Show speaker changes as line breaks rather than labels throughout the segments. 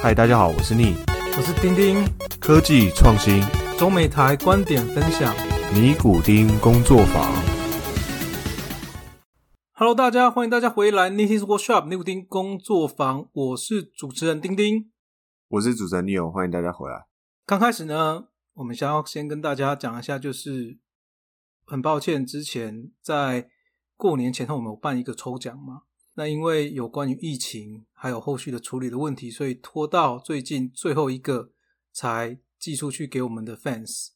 嗨，大家好，我是逆
我是丁丁，
科技创新
中美台观点分享。
尼古丁工作坊。
Hello，大家欢迎大家回来 Nitty's Workshop 尼古丁工作坊，我是主持人丁丁。
我是主持人 Neo，欢迎大家回来。
刚开始呢，我们想要先跟大家讲一下，就是很抱歉，之前在过年前后我们有办一个抽奖嘛，那因为有关于疫情还有后续的处理的问题，所以拖到最近最后一个才寄出去给我们的 fans。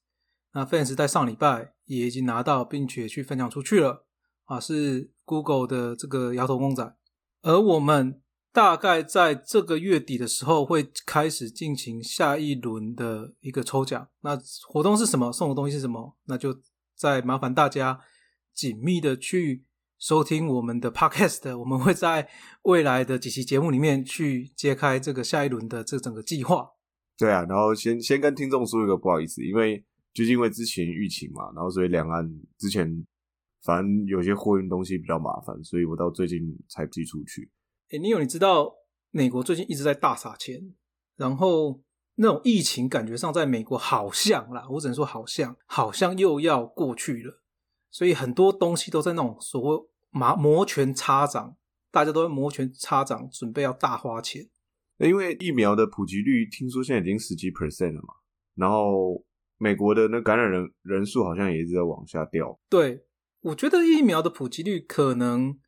那 fans 在上礼拜也已经拿到，并且去分享出去了啊，是 Google 的这个摇头公仔，而我们大概在这个月底的时候会开始进行下一轮的一个抽奖。那活动是什么？送的东西是什么？那就再麻烦大家紧密的去收听我们的 podcast，我们会在未来的几期节目里面去揭开这个下一轮的这整个计划。
对啊，然后先先跟听众说一个不好意思，因为就是因为之前疫情嘛，然后所以两岸之前反正有些货运东西比较麻烦，所以我到最近才寄出去。
诶，你有你知道美国最近一直在大撒钱，然后那种疫情感觉上在美国好像啦，我只能说好像，好像又要过去了，所以很多东西都在那种所谓摩摩拳擦掌，大家都在摩拳擦掌，准备要大花钱。
因为疫苗的普及率听说现在已经十几 percent 了嘛，然后美国的那感染人人数好像也一直在往下掉。
对，我觉得疫苗的普及率可能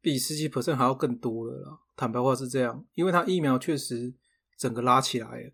比十几 percent 还要更多了啦。坦白话是这样，因为它疫苗确实整个拉起来了。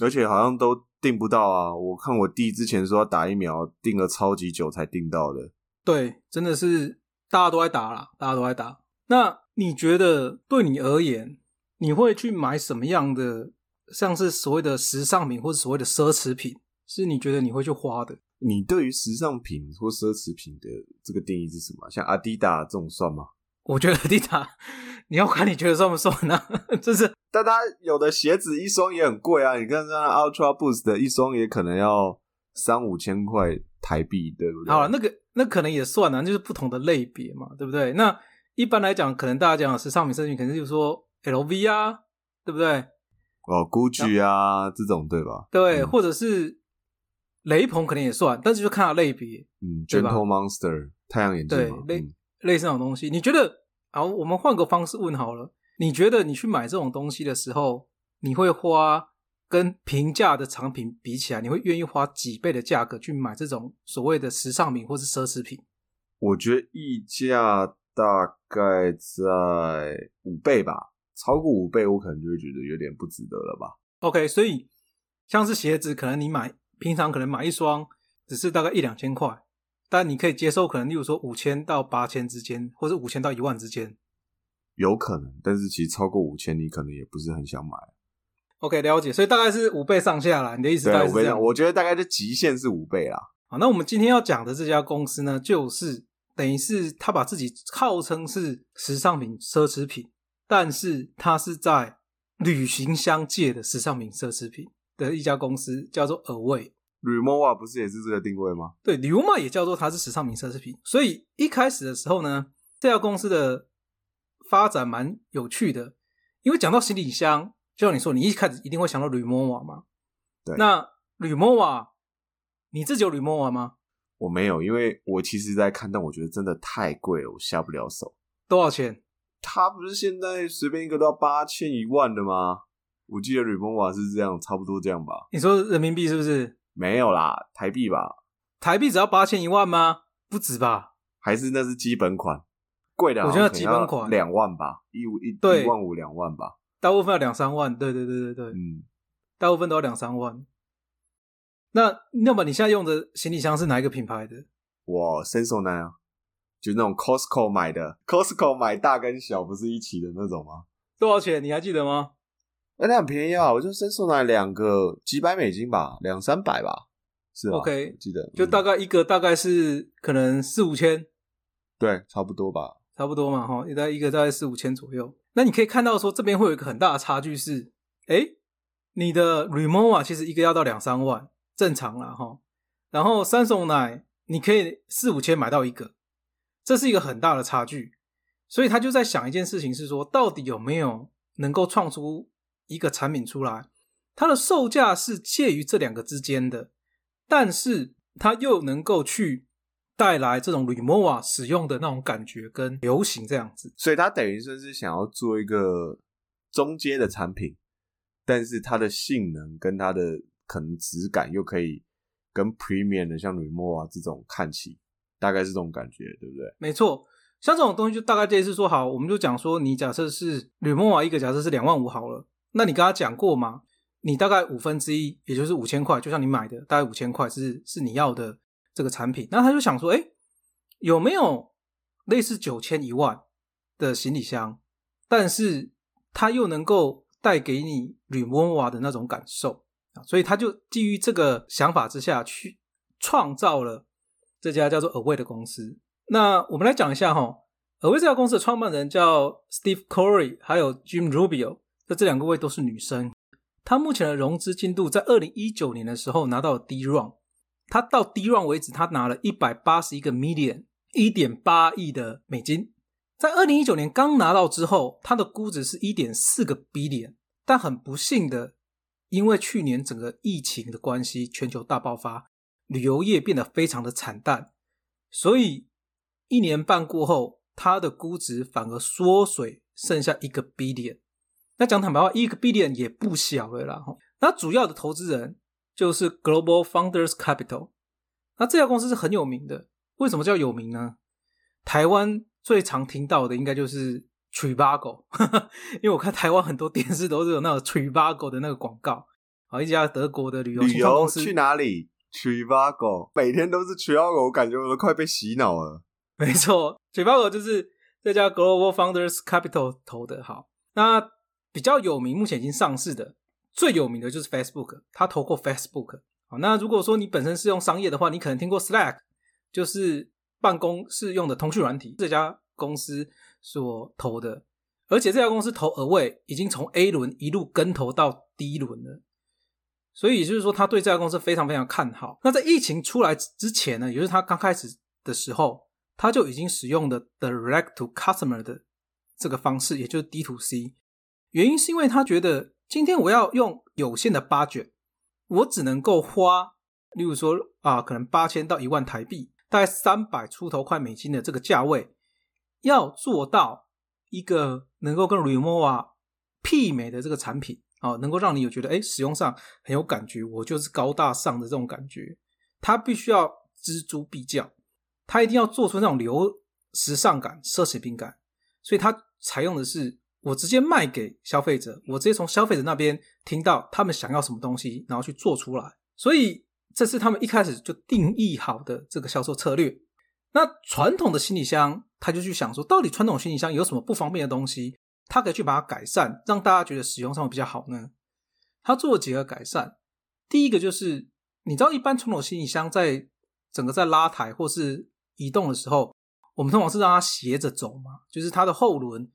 而且好像都订不到啊！我看我弟之前说要打疫苗，订了超级久才订到的。
对，真的是大家都在打啦，大家都在打。那你觉得对你而言，你会去买什么样的，像是所谓的时尚品或者所谓的奢侈品，是你觉得你会去花的？
你对于时尚品或奢侈品的这个定义是什么？像阿迪达这种算吗？
我觉得阿迪达，你要看你觉得算不算呢、就是
但它有的鞋子一双也很贵啊！你看那 Ultra Boost 的一双也可能要三五千块台币，对不对？
好了，那个那可能也算啊，就是不同的类别嘛，对不对？那一般来讲，可能大家讲的时尚品奢侈品，可能就是说 LV 啊，对不对？
哦，Gucci 啊这种对吧？
对，
嗯
或者是雷朋可能也算，但是就看它类别，
嗯，Gentle Monster 太阳眼镜嘛，
对类
嗯
类似那种东西。你觉得？好，我们换个方式问好了，你觉得你去买这种东西的时候，你会花跟平价的产品比起来，你会愿意花几倍的价格去买这种所谓的时尚品或是奢侈品？
我觉得溢价大概在五倍吧，超过五倍我可能就会觉得有点不值得了吧。
OK，所以像是鞋子，可能你买平常可能买一双只是大概一两千块，但你可以接受可能例如说五千到八千之间，或者五千到一万之间。
有可能，但是其实超过五千，你可能也不是很想买。
OK，了解，所以大概是五倍上下啦。你的意思大概是这样
我觉得大概就极限是五倍啦。
好，那我们今天要讲的这家公司呢，就是等于是他把自己号称是时尚品、奢侈品，但是它是在旅行箱界的时尚品、奢侈品的一家公司，叫做 Away。
Remova 不是也是这个定位吗？
对，旅游嘛也叫做它是时尚品、奢侈品。所以一开始的时候呢，这家公司的发展蛮有趣的，因为讲到行李箱，就像你说，你一开始一定会想到吕莫瓦嘛。
对
那吕莫瓦，你自己有吕莫瓦吗？
我没有，因为我其实在看，但我觉得真的太贵了，我下不了手。
多少钱？
他不是现在随便一个都要八千一万的吗？我记得 Remova 是这样，差不多这样吧？
你说人民币是不是？
没有啦，台币吧？
台币只要八千一万吗？不止吧？
还是那是基本款？贵的，
我觉得基本款
两万吧，一五一
对
一万五两万吧。
大部分要两三万。对对对对对，
嗯，
大部分都要两三万。那那么你现在用的行李箱是哪一个品牌的？
我 Sensodyne 啊，就是那种 Costco 买的，Costco 买大跟小不是一起的那种吗？
多少钱？你还记得吗？
哎、那很便宜啊！我就 Sensodyne 两个几百美金吧，两三百吧，是吧
OK，
记得
就大
嗯
概一个大概是可能四五千，
对，差不多吧。
差不多嘛，哈，大概一个大概四五千左右。那你可以看到说这边会有一个很大的差距是，诶，你的 Remova 其实一个要到两三万，正常啦，哈。然后三手奶你可以四五千买到一个，这是一个很大的差距。所以他就在想一件事情是说，到底有没有能够创出一个产品出来，它的售价是介于这两个之间的，但是它又能够去带来这种 Remova 使用的那种感觉跟流行这样子。
所以它等于说是想要做一个中阶的产品，但是它的性能跟它的可能质感又可以跟 Premium 的像 Remova 这种看齐，大概是这种感觉，对不对？
没错，像这种东西就大概类似说，好，我们就讲说，你假设是 Remova 一个假设是两万五好了。那你跟他讲过吗？你大概五分之一，也就是五千块，就像你买的大概五千块是是你要的这个产品。那他就想说，哎，有没有类似九千一万的行李箱，但是它又能够带给你 Remova 的那种感受啊？所以他就基于这个想法之下去创造了这家叫做 Away 的公司。那我们来讲一下哈，Away 这家公司的创办人叫 Steve Corey，还有 Jim Rubio。那这两个位都是女生，她目前的融资进度在二零一九年的时候拿到了 D round，他到 D round 为止，他拿了一百八十一个 million，一点八亿的美金。在二零一九年刚拿到之后，它的估值是一点四个 billion，但很不幸的，因为去年整个疫情的关系，全球大爆发，旅游业变得非常的惨淡，所以一年半过后，它的估值反而缩水，剩下一个 billion。那讲坦白话，一个 billion 也不小了啦。那主要的投资人就是 Global Founders Capital。那这家公司是很有名的，为什么叫有名呢？台湾最常听到的应该就是 Trivago，因为我看台湾很多电视都是有那个 Trivago 的那个广告。好，一家德国的旅游
旅游去哪里？Trivago 每天都是 Trivago，我感觉我都快被洗脑了。
没错，Trivago 就是这家 Global Founders Capital 投的。好，那。比较有名，目前已经上市的最有名的就是 Facebook，他投过 Facebook。好，那如果说你本身是用商业的话，你可能听过 Slack，就是办公室用的通讯软体，这家公司所投的。而且这家公司投 Away 已经从 A 轮一路跟投到 D 轮了，所以也就是说他对这家公司非常非常看好。那在疫情出来之前呢，也就是他刚开始的时候，他就已经使用的 Direct to Customer 的这个方式，也就是 D to C。原因是因为他觉得今天我要用有限的 budget，我只能够花，例如说啊，可能八千到一万台币，大概三百出头块美金的这个价位，要做到一个能够跟 Remova 媲美的这个产品啊，能够让你有觉得哎使用上很有感觉，我就是高大上的这种感觉，它必须要锱铢必较，它一定要做出那种流时尚感、奢侈品感，所以它采用的是。我直接卖给消费者，我直接从消费者那边听到他们想要什么东西，然后去做出来。所以这是他们一开始就定义好的这个销售策略。那传统的行李箱，他就去想说，到底传统行李箱有什么不方便的东西，他可以去把它改善，让大家觉得使用上比较好呢？他做了几个改善。第一个就是，你知道，一般传统行李箱在整个在拉抬或是移动的时候，我们通常是让它斜着走嘛，就是它的后轮。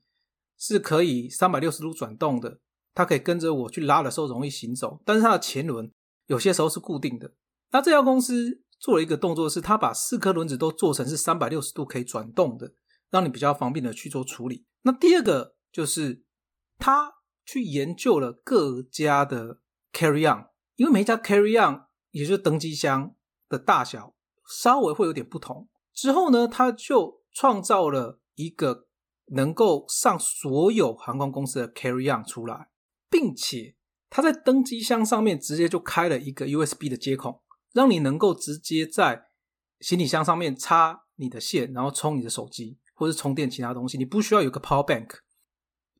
是可以三百六十度转动的，它可以跟着我去拉的时候容易行走，但是它的前轮有些时候是固定的。那这家公司做了一个动作，是它把四颗轮子都做成是三百六十度可以转动的，让你比较方便的去做处理。那第二个就是他去研究了各家的 carry on，因为每一家 carry on 也就是登机箱的大小稍微会有点不同。之后呢，他就创造了一个。能够上所有航空公司的 carry on 出来，并且它在登机箱上面直接就开了一个 USB 的接口，让你能够直接在行李箱上面插你的线，然后充你的手机或是充电其他东西，你不需要有个 power bank。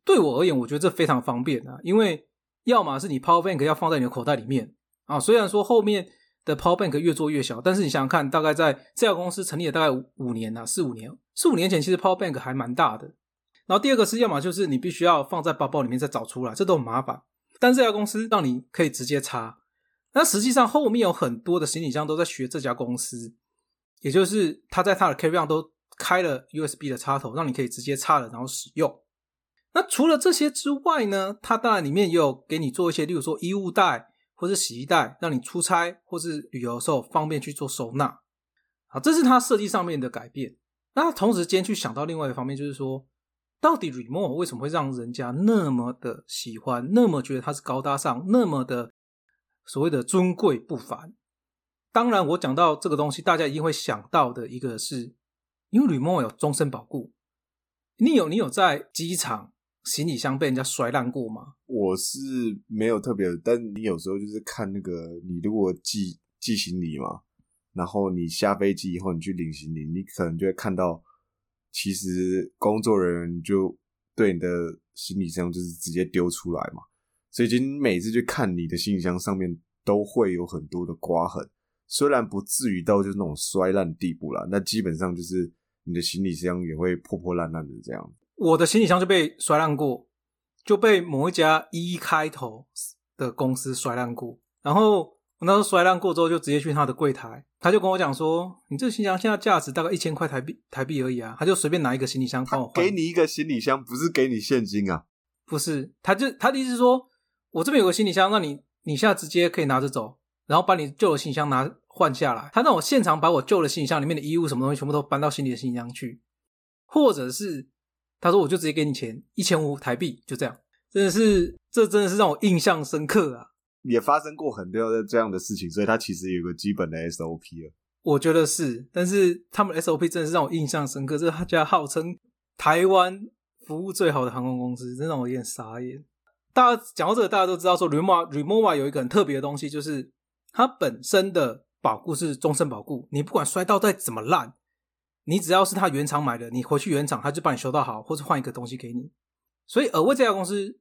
对我而言，我觉得这非常方便啊，因为要么是你 power bank 要放在你的口袋里面啊，虽然说后面的 power bank 越做越小，但是你想想看，大概在这家公司成立了大概五年啊，四五年，四五年前其实 power bank 还蛮大的。然后第二个是，要么就是你必须要放在包包里面再找出来，这都很麻烦。但这家公司让你可以直接插。那实际上后面有很多的行李箱都在学这家公司，也就是他在他的 carry on 都开了 USB 的插头，让你可以直接插了然后使用。那除了这些之外呢，它当然里面也有给你做一些，例如说衣物袋或是洗衣袋，让你出差或是旅游的时候方便去做收纳。好，这是它设计上面的改变。那同时间去想到另外一方面，就是说。到底 Remo 为什么会让人家那么的喜欢，那么觉得它是高大上，那么的所谓的尊贵不凡？当然，我讲到这个东西，大家一定会想到的一个是，因为 Remo 有终身保固。你有你有在机场行李箱被人家摔烂过吗？
我是没有特别，但你有时候就是看那个，你如果寄寄行李嘛，然后你下飞机以后你去领行李，你可能就会看到。其实工作人员就对你的行李箱就是直接丢出来嘛，所以你每次去看你的行李箱上面都会有很多的刮痕，虽然不至于到就是那种摔烂地步啦，那基本上就是你的行李箱也会破破烂烂的这样。
我的行李箱就被摔烂过，就被某一家一开头的公司摔烂过，然后。我那时候摔烂过之后，就直接去他的柜台，他就跟我讲说：“你这个行李箱现在价值大概一千块台币，台币而已啊。”他就随便拿一个行李箱帮我换。
给你一个行李箱，不是给你现金啊？
不是，他就他的意思是说，我这边有个行李箱，那你你现在直接可以拿着走，然后把你旧的行李箱拿换下来。他让我现场把我旧的行李箱里面的衣物什么东西全部都搬到新的行李箱去，或者是他说我就直接给你钱一千五台币，就这样。真的是，这真的是让我印象深刻啊！
也发生过很多的这样的事情，所以它其实有个基本的 SOP 了。
我觉得是，但是他们 SOP 真的是让我印象深刻。这是他家号称台湾服务最好的航空公司，真让我有点傻眼。大家讲到这个，大家都知道说 Remova Remova 有一个很特别的东西，就是它本身的保固是终身保固。你不管摔到再怎么烂，你只要是他原厂买的，你回去原厂他就帮你修到好，或者换一个东西给你。所以尔威这家公司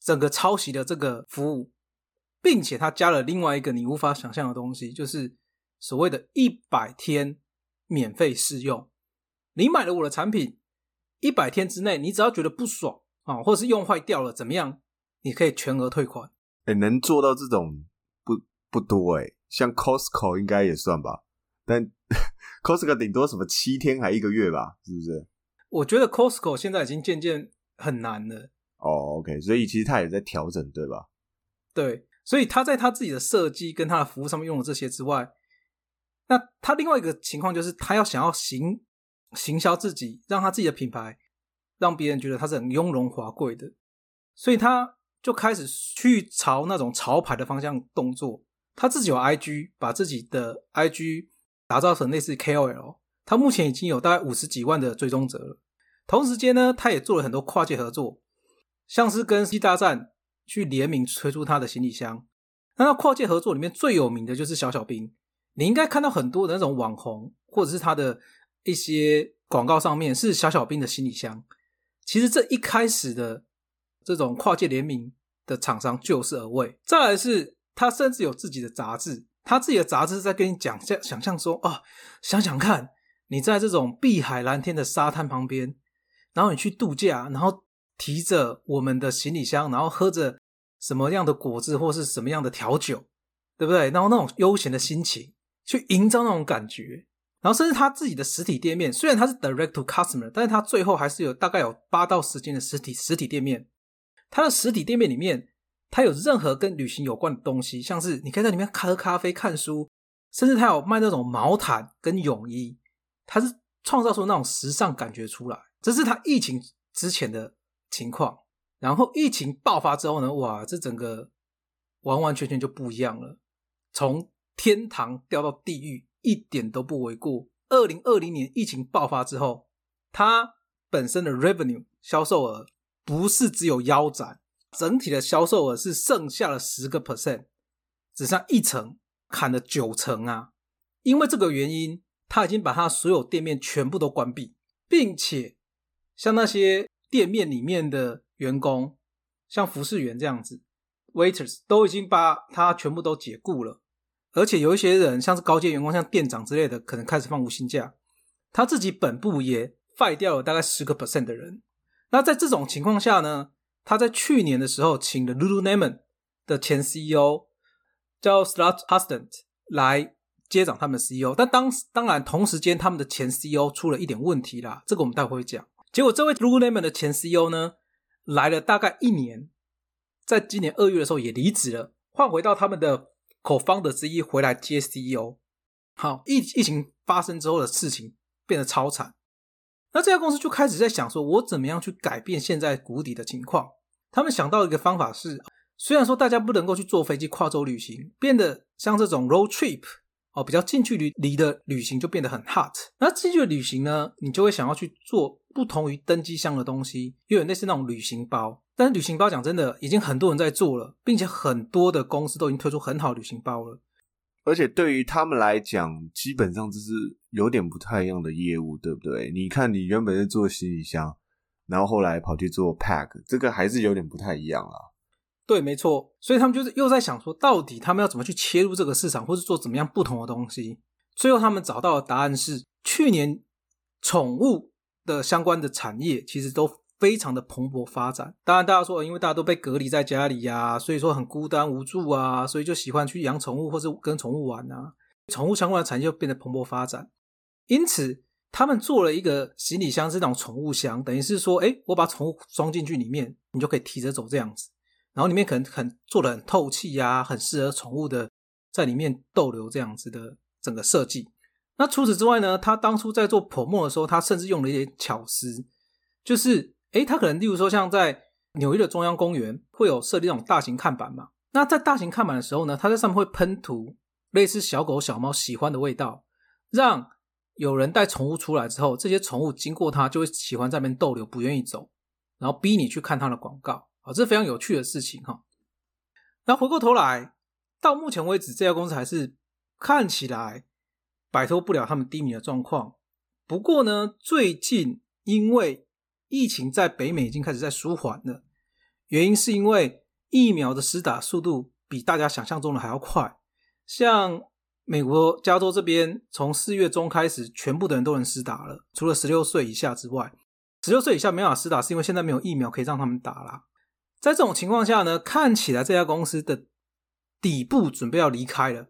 整个抄袭的这个服务。并且他加了另外一个你无法想象的东西，就是所谓的一百天免费试用。你买了我的产品，一百天之内，你只要觉得不爽啊，或是用坏掉了，怎么样，你可以全额退款。
哎，能做到这种不不多哎，像 Costco 应该也算吧，但 Costco 顶多什么七天还一个月吧，是不是？
我觉得 Costco 现在已经渐渐很难了。
哦，OK，所以其实他也在调整，对吧？
对。所以他在他自己的设计跟他的服务上面用了这些之外，那他另外一个情况就是他要想要行行销自己，让他自己的品牌让别人觉得他是很雍容华贵的，所以他就开始去朝那种潮牌的方向动作。他自己有 IG，把自己的 IG 打造成类似 KOL，他目前已经有大概五十几万的追踪者了。同时间呢，他也做了很多跨界合作，像是跟 C 大战。去联名推出他的行李箱，那他跨界合作里面最有名的就是小小兵。你应该看到很多的那种网红，或者是他的一些广告上面是小小兵的行李箱。其实这一开始的这种跨界联名的厂商就是而为。再来是他甚至有自己的杂志，他自己的杂志在跟你讲想想象说啊，想想看你在这种碧海蓝天的沙滩旁边，然后你去度假，然后。提着我们的行李箱，然后喝着什么样的果汁或是什么样的调酒，对不对？然后那种悠闲的心情，去营造那种感觉。然后甚至他自己的实体店面，虽然他是 direct to customer，但是他最后还是有大概有八到十间的实体实体店面。他的实体店面里面，他有任何跟旅行有关的东西，像是你可以在里面喝咖啡、看书，甚至他有卖那种毛毯跟泳衣，他是创造出那种时尚感觉出来。这是他疫情之前的。情况，然后疫情爆发之后呢？哇，这整个完完全全就不一样了，从天堂掉到地狱一点都不为过。二零二零年疫情爆发之后，它本身的 revenue 销售额不是只有腰斩，整体的销售额是剩下了十个 percent，只剩一层，砍了九成啊！因为这个原因，他已经把他所有店面全部都关闭，并且像那些。店面里面的员工，像服侍员这样子，waiters 都已经把他全部都解雇了，而且有一些人，像是高阶员工，像店长之类的，可能开始放无薪假。他自己本部也废掉了大概十个 percent 的人。那在这种情况下呢，他在去年的时候请了 Lululemon 的前 CEO 叫 s l o t Huston 来接掌他们的 CEO，但当当然同时间他们的前 CEO 出了一点问题啦，这个我们待会会讲。结果，这位 Lululemon 的前 CEO 呢，来了大概一年，在今年二月的时候也离职了，换回到他们的口方的之一回来接 CEO。好，疫疫情发生之后的事情变得超惨，那这家公司就开始在想说，我怎么样去改变现在谷底的情况？他们想到一个方法是，虽然说大家不能够去坐飞机跨洲旅行，变得像这种 road trip 哦，比较近距离离的旅行就变得很 hot。那近距离旅行呢，你就会想要去做不同于登机箱的东西，又有类似那种旅行包。但是旅行包讲真的，已经很多人在做了，并且很多的公司都已经推出很好旅行包了。
而且对于他们来讲，基本上这是有点不太一样的业务，对不对？你看，你原本是做行李箱，然后后来跑去做 pack，这个还是有点不太一样啊。
对，没错。所以他们就是又在想说，到底他们要怎么去切入这个市场，或是做怎么样不同的东西？最后他们找到的答案是，去年宠物的相关的产业其实都。非常的蓬勃发展，当然大家说，因为大家都被隔离在家里呀，所以说很孤单无助啊，所以就喜欢去养宠物或是跟宠物玩啊，宠物相关的产业就变得蓬勃发展。因此，他们做了一个行李箱是那种宠物箱，等于是说，哎，我把宠物装进去里面，你就可以提着走这样子，然后里面可能很做的很透气呀，很适合宠物的在里面逗留这样子的整个设计。那除此之外呢，他当初在做泡沫的时候，他甚至用了一些巧思，就是。诶，他可能例如说，像在纽约的中央公园会有设立那种大型看板嘛？那在大型看板的时候呢，他在上面会喷涂类似小狗小猫喜欢的味道，让有人带宠物出来之后，这些宠物经过它就会喜欢在那边逗留，不愿意走，然后逼你去看它的广告啊，这是非常有趣的事情哈。那回过头来，到目前为止，这家公司还是看起来摆脱不了他们低迷的状况。不过呢，最近因为疫情在北美已经开始在舒缓了，原因是因为疫苗的施打速度比大家想象中的还要快。像美国加州这边，从四月中开始，全部的人都能施打了，除了十六岁以下之外，十六岁以下没法施打，是因为现在没有疫苗可以让他们打啦。在这种情况下呢，看起来这家公司的底部准备要离开了，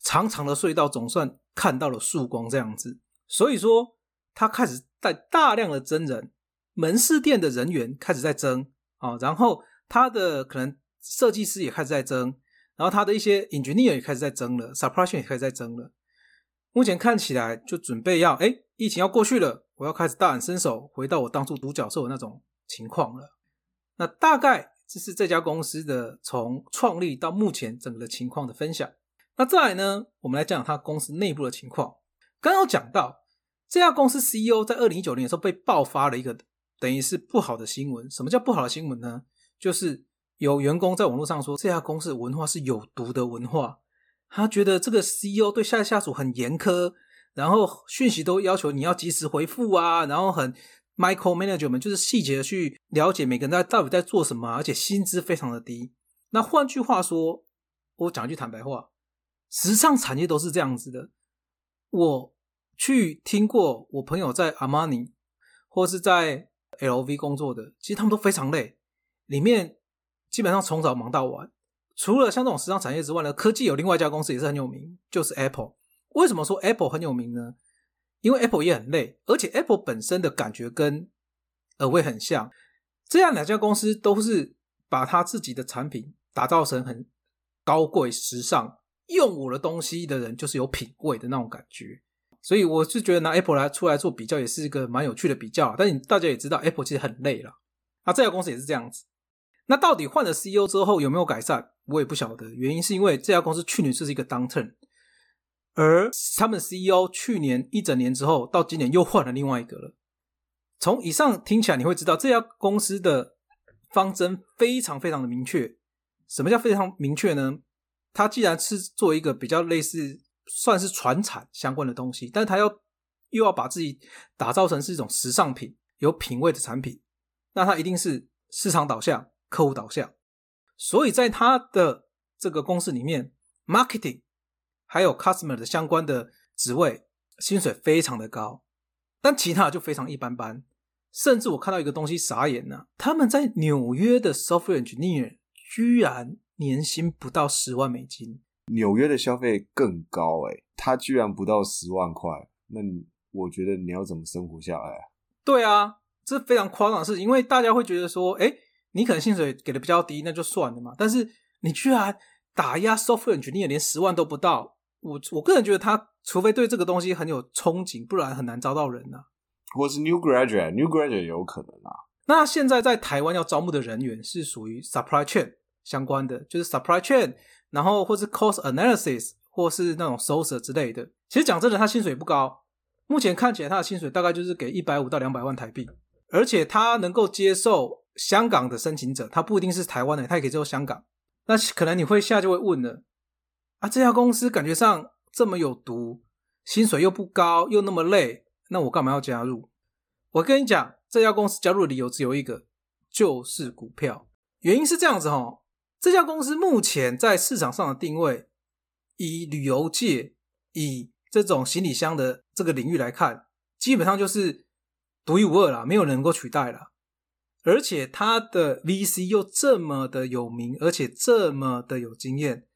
长长的隧道总算看到了曙光，这样子。所以说，他开始带大量的真人。门市店的人员开始在增啊，然后他的可能设计师也开始在增，然后他的一些 engineer 也开始在增了，supply 也开始在增了。目前看起来就准备要哎，疫情要过去了，我要开始大展身手，回到我当初独角兽的那种情况了。那大概这是这家公司的从创立到目前整个情况的分享。那再来呢，我们来讲讲他公司内部的情况。刚刚讲到这家公司 CEO 在二零一九年的时候被爆发了一个。等于是不好的新闻。什么叫不好的新闻呢？就是有员工在网络上说这家公司的文化是有毒的文化。他觉得这个 CEO 对下下属很严苛，然后讯息都要求你要及时回复啊，然后很 micro management，就是细节的去了解每个人在到底在做什么，而且薪资非常的低。那换句话说，我讲一句坦白话，时尚产业都是这样子的。我去听过我朋友在 Armani 或是在 L V 工作的，其实他们都非常累，里面基本上从早忙到晚。除了像这种时尚产业之外呢，科技有另外一家公司也是很有名，就是 Apple。为什么说 Apple 很有名呢？因为 Apple 也很累，而且 Apple 本身的感觉跟尔威很像。这样两家公司都是把他自己的产品打造成很高贵、时尚，用我的东西的人就是有品味的那种感觉。所以我是觉得拿 Apple 来出来做比较，也是一个蛮有趣的比较。但你大家也知道，Apple 其实很累了。那，这家公司也是这样子。那到底换了 CEO 之后有没有改善？我也不晓得。原因是因为这家公司去年就是一个 downturn，而他们 CEO 去年一整年之后，到今年又换了另外一个了。从以上听起来，你会知道这家公司的方针非常非常的明确。什么叫非常明确呢？它既然是做一个比较类似。算是传产相关的东西，但是他要又要把自己打造成是一种时尚品、有品味的产品，那他一定是市场导向、客户导向。所以在他的这个公司里面，marketing 还有 customer 的相关的职位，薪水非常的高，但其他就非常一般般。甚至我看到一个东西傻眼了，他们在纽约的 software engineer 居然年薪不到十万美金。
纽约的消费更高哎，他居然不到十万块，那我觉得你要怎么生活下来啊？
对啊，这非常夸张的事，因为大家会觉得说，哎，你可能薪水给的比较低，那就算了嘛。但是你居然打压 software engineer 连十万都不到，我我个人觉得他除非对这个东西很有憧憬，不然很难招到人呐。
或是 new graduate，new graduate 有可能啊。
那现在在台湾要招募的人员是属于 supply chain 相关的，就是 supply chain，然后或是 cost analysis，或是那种 source 之类的。其实讲真的，他薪水不高，目前看起来他的薪水大概就是给一百五到两百万台币，而且他能够接受香港的申请者，他不一定是台湾的，他也可以接受香港。那可能你会下就会问了，啊，这家公司感觉上这么有毒，薪水又不高，又那么累，那我干嘛要加入？我跟你讲，这家公司加入的理由只有一个，就是股票。原因是这样子哈，这家公司目前在市场上的定位，以旅游界、以这种行李箱的这个领域来看，基本上就是独一无二啦，没有人能够取代了。而且它的 VC 又这么的有名，而且这么的有经验，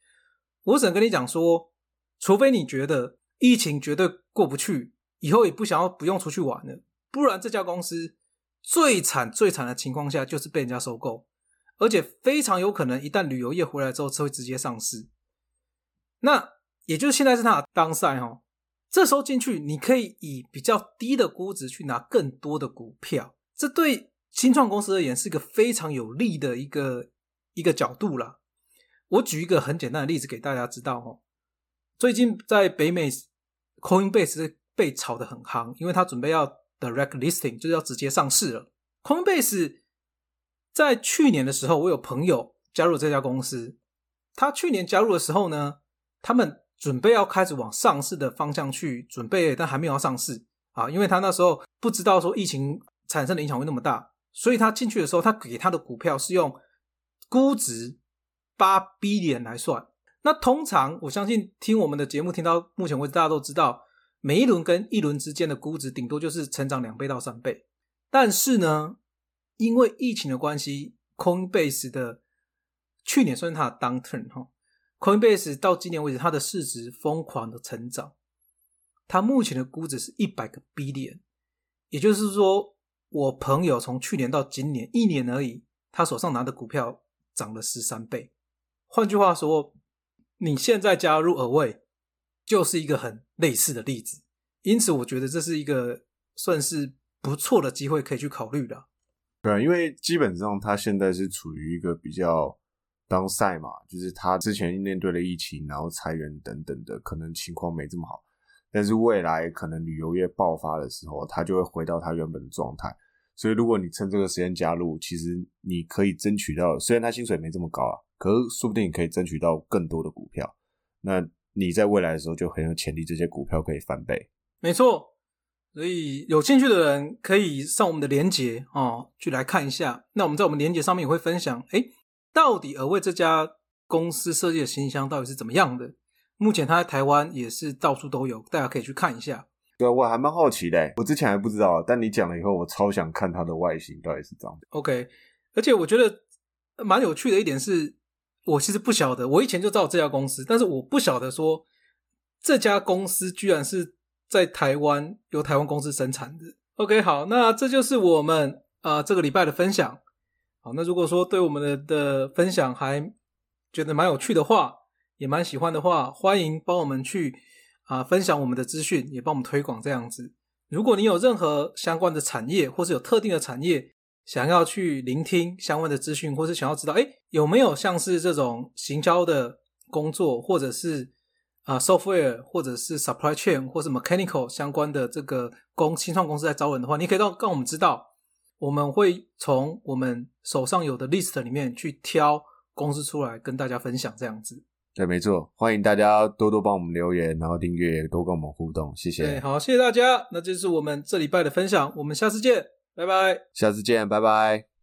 我只能跟你讲说，除非你觉得疫情绝对过不去，以后也不想要不用出去玩了。不然，这家公司最惨最惨的情况下就是被人家收购，而且非常有可能一旦旅游业回来之后，会直接上市。那也就是现在是它的当赛哈，这时候进去，你可以以比较低的估值去拿更多的股票，这对新创公司而言是一个非常有利的一个一个角度了。我举一个很简单的例子给大家知道哦，最近在北美，Coinbase 被炒得很夯，因为它准备要。Direct listing 就是要直接上市了。Coinbase 在去年的时候，我有朋友加入这家公司。他去年加入的时候呢，他们准备要开始往上市的方向去准备，但还没有要上市啊，因为他那时候不知道说疫情产生的影响会那么大，所以他进去的时候，他给他的股票是用估值八 B 点来算。那通常我相信听我们的节目听到目前为止，大家都知道。每一轮跟一轮之间的估值顶多就是成长两倍到三倍，但是呢，因为疫情的关系，Coinbase 的去年算是它的 downturn 哈，Coinbase 到今年为止它的市值疯狂的成长，它目前的估值是一百个 billion，也就是说，我朋友从去年到今年一年而已，他手上拿的股票涨了十三倍。换句话说，你现在加入 Away。就是一个很类似的例子，因此我觉得这是一个算是不错的机会，可以去考虑的。
对啊，因为基本上他现在是处于一个比较当赛嘛，就是他之前面对了疫情，然后裁员等等的，可能情况没这么好。但是未来可能旅游业爆发的时候，他就会回到他原本的状态。所以如果你趁这个时间加入，其实你可以争取到，虽然他薪水没这么高啊，可是说不定你可以争取到更多的股票。那。你在未来的时候就很有潜力，这些股票可以翻倍。
没错，所以有兴趣的人可以上我们的连结哦，去来看一下。那我们在我们连结上面也会分享，哎，到底尔为这家公司设计的行李箱到底是怎么样的？目前它在台湾也是到处都有，大家可以去看一下。
对啊，我还蛮好奇的，我之前还不知道，但你讲了以后，我超想看它的外形到底是怎样的。
OK，而且我觉得蛮有趣的一点是。我其实不晓得，我以前就知道这家公司，但是我不晓得说这家公司居然是在台湾由台湾公司生产的。OK，好，那这就是我们啊这个礼拜的分享。好，那如果说对我们的的分享还觉得蛮有趣的话，也蛮喜欢的话，欢迎帮我们去啊分享我们的资讯，也帮我们推广这样子。如果你有任何相关的产业，或是有特定的产业，想要去聆听相关的资讯，或是想要知道，哎，有没有像是这种行销的工作，或者是啊 software，或者是 supply chain，或是 mechanical 相关的这个公新创公司在招人的话，你可以让让我们知道，我们会从我们手上有的 list 里面去挑公司出来跟大家分享这样子。
对，没错，欢迎大家多多帮我们留言，然后订阅，多跟我们互动，谢谢。
对，好，谢谢大家，那这是我们这礼拜的分享，我们下次见。拜拜，
下次见，拜拜。